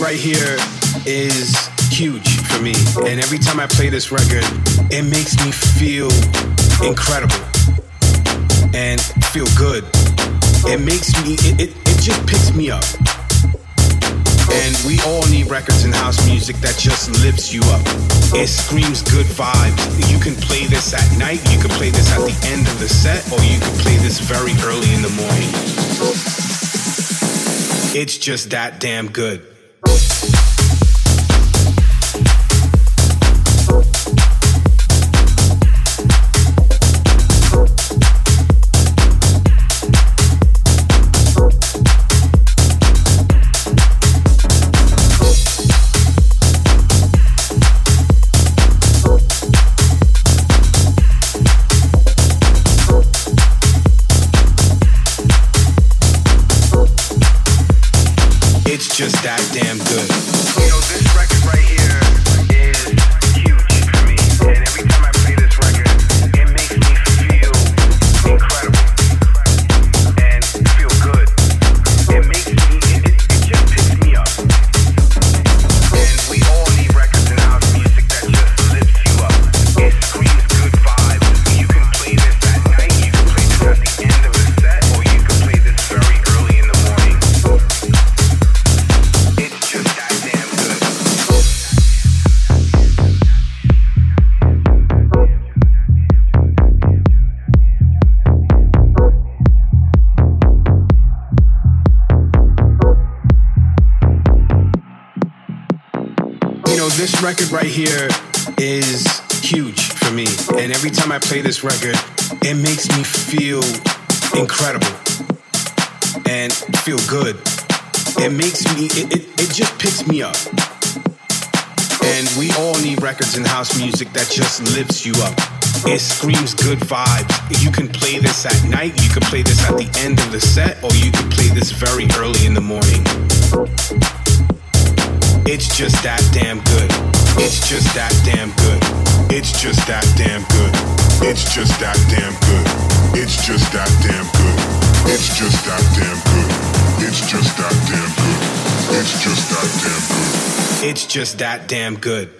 right here is huge for me. And every time I play this record, it makes me feel incredible and feel good. It makes me, it, it, it just picks me up. And we all need records and house music that just lifts you up. It screams good vibes. You can play this at night, you can play this at the end of the set, or you can play this very early in the morning. It's just that damn good. Right here is huge for me. And every time I play this record, it makes me feel incredible and feel good. It makes me, it, it, it just picks me up. And we all need records in house music that just lifts you up. It screams good vibes. You can play this at night, you can play this at the end of the set, or you can play this very early in the morning. It's just that damn good. It's just that damn good. It's just that damn good. It's just that damn good. It's just that damn good. It's just that damn good. It's just that damn good. It's just that damn good. It's just that damn good.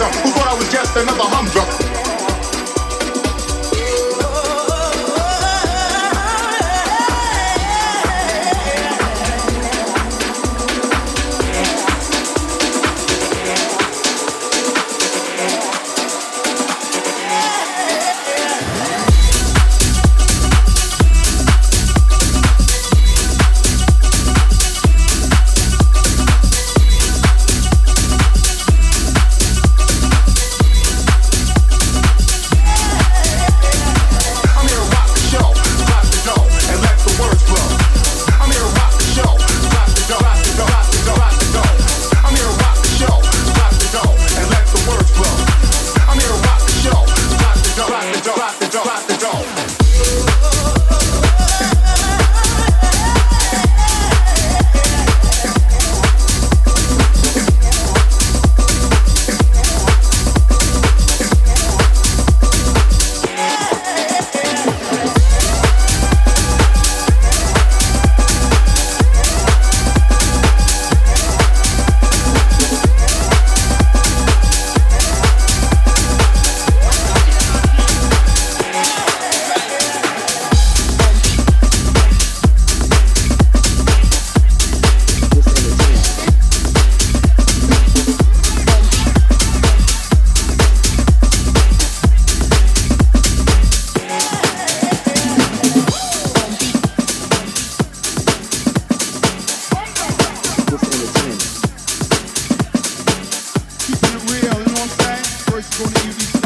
자, gonna give you.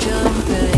jumping.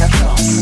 Who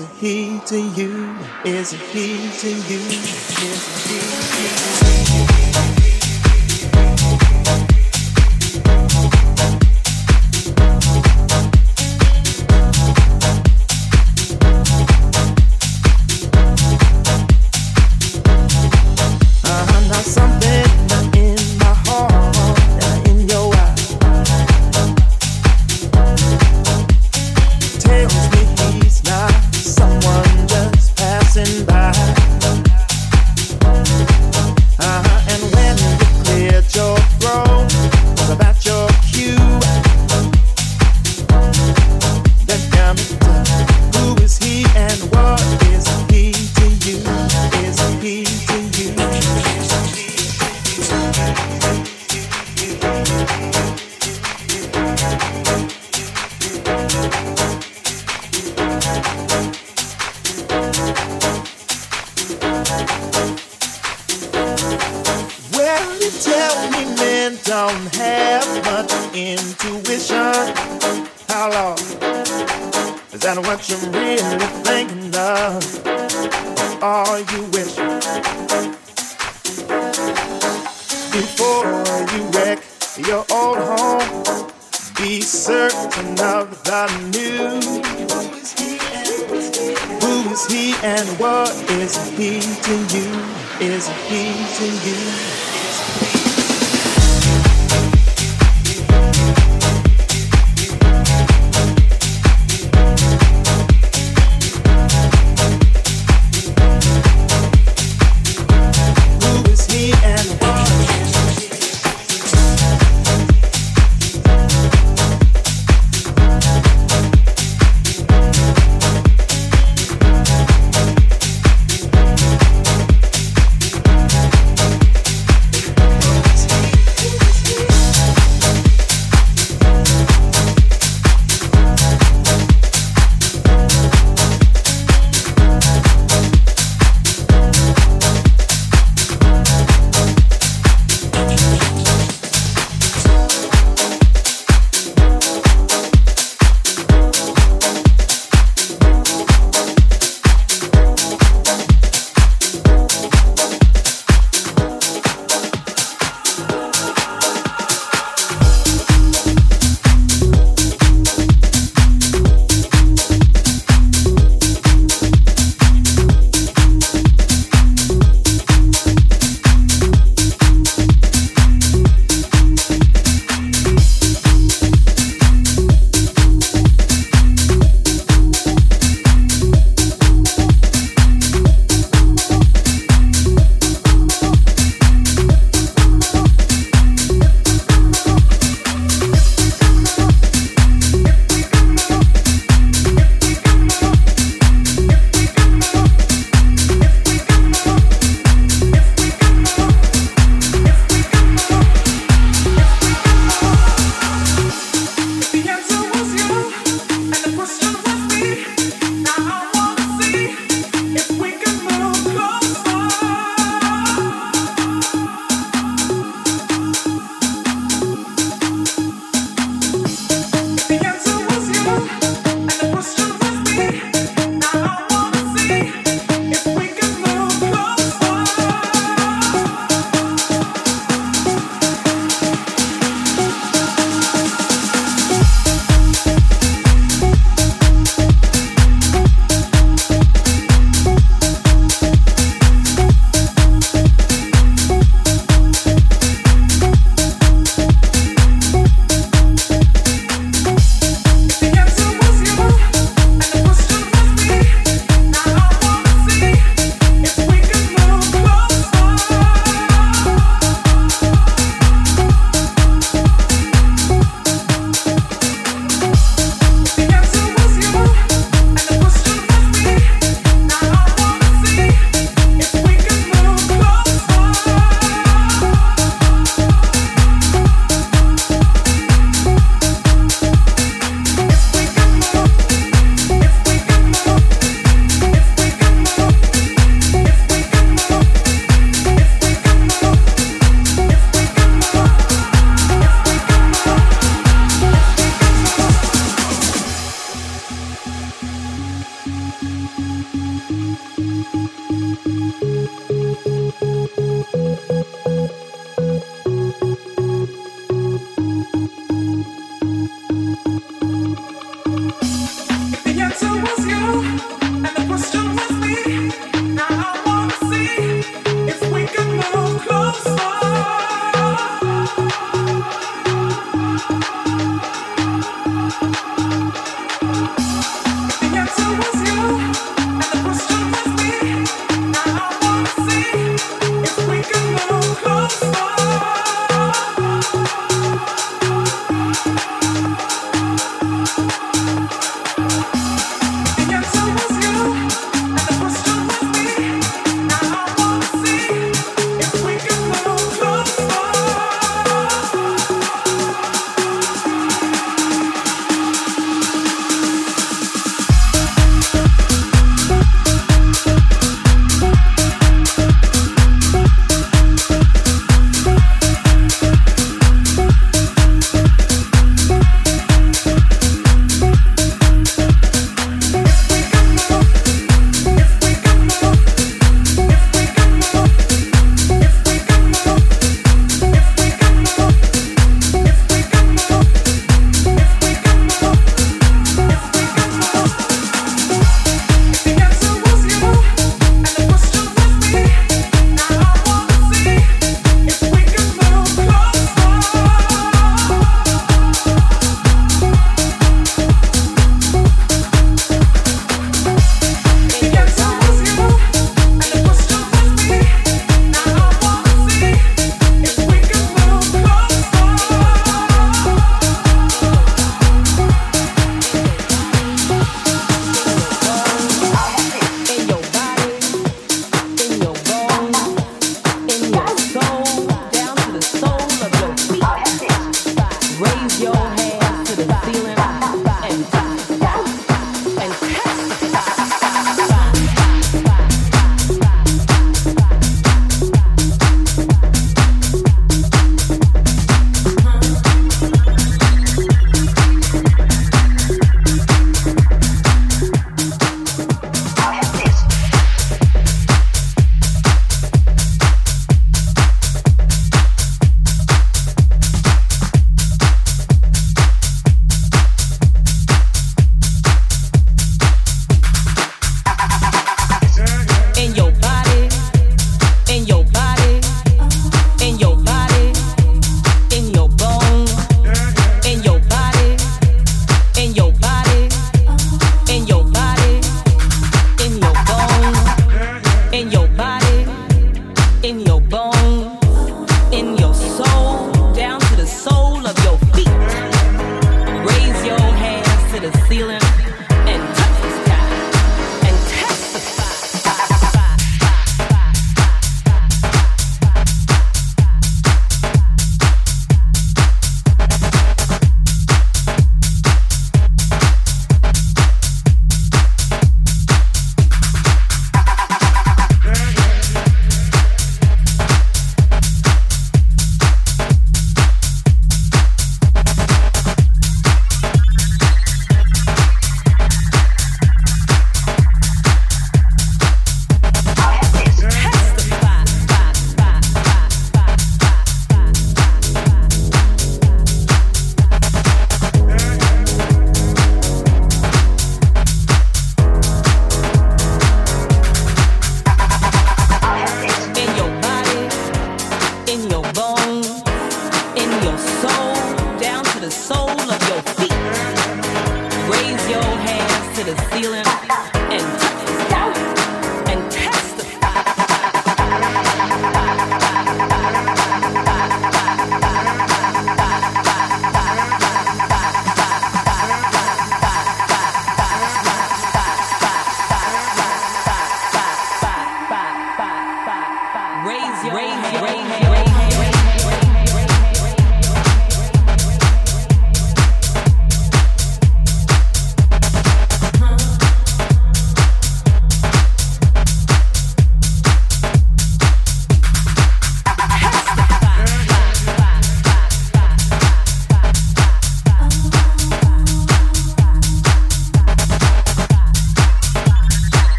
is he to you? Is a he to you?